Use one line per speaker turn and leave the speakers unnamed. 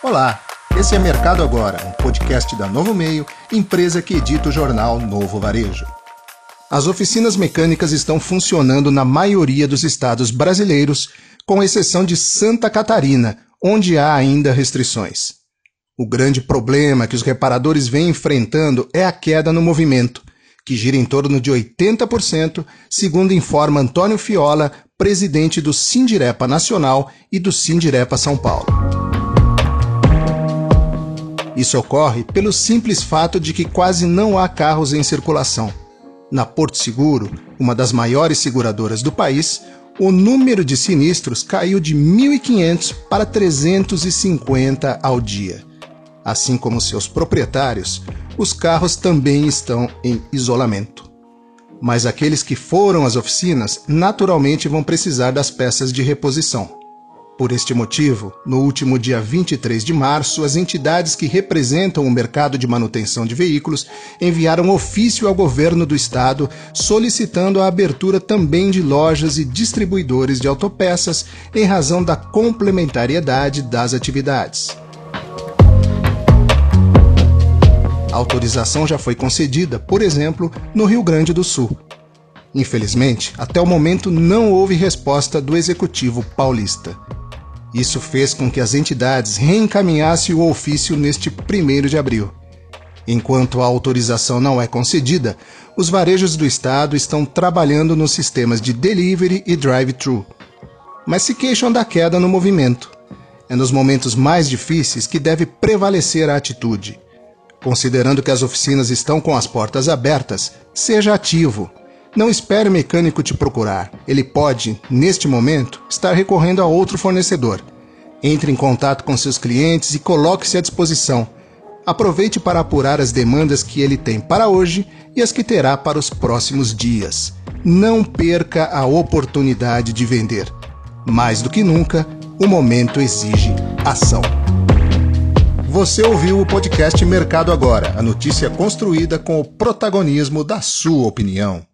Olá, esse é Mercado Agora, um podcast da Novo Meio, empresa que edita o jornal Novo Varejo. As oficinas mecânicas estão funcionando na maioria dos estados brasileiros, com exceção de Santa Catarina, onde há ainda restrições. O grande problema que os reparadores vêm enfrentando é a queda no movimento, que gira em torno de 80%, segundo informa Antônio Fiola, presidente do Sindirepa Nacional e do Sindirepa São Paulo. Isso ocorre pelo simples fato de que quase não há carros em circulação. Na Porto Seguro, uma das maiores seguradoras do país, o número de sinistros caiu de 1.500 para 350 ao dia. Assim como seus proprietários, os carros também estão em isolamento. Mas aqueles que foram às oficinas naturalmente vão precisar das peças de reposição. Por este motivo, no último dia 23 de março, as entidades que representam o mercado de manutenção de veículos enviaram ofício ao governo do estado solicitando a abertura também de lojas e distribuidores de autopeças em razão da complementariedade das atividades. A autorização já foi concedida, por exemplo, no Rio Grande do Sul. Infelizmente, até o momento não houve resposta do executivo paulista. Isso fez com que as entidades reencaminhassem o ofício neste 1 de abril. Enquanto a autorização não é concedida, os varejos do estado estão trabalhando nos sistemas de delivery e drive-thru. Mas se queixam da queda no movimento. É nos momentos mais difíceis que deve prevalecer a atitude. Considerando que as oficinas estão com as portas abertas, seja ativo. Não espere o mecânico te procurar. Ele pode, neste momento, estar recorrendo a outro fornecedor. Entre em contato com seus clientes e coloque-se à disposição. Aproveite para apurar as demandas que ele tem para hoje e as que terá para os próximos dias. Não perca a oportunidade de vender. Mais do que nunca, o momento exige ação. Você ouviu o podcast Mercado Agora, a notícia construída com o protagonismo da sua opinião.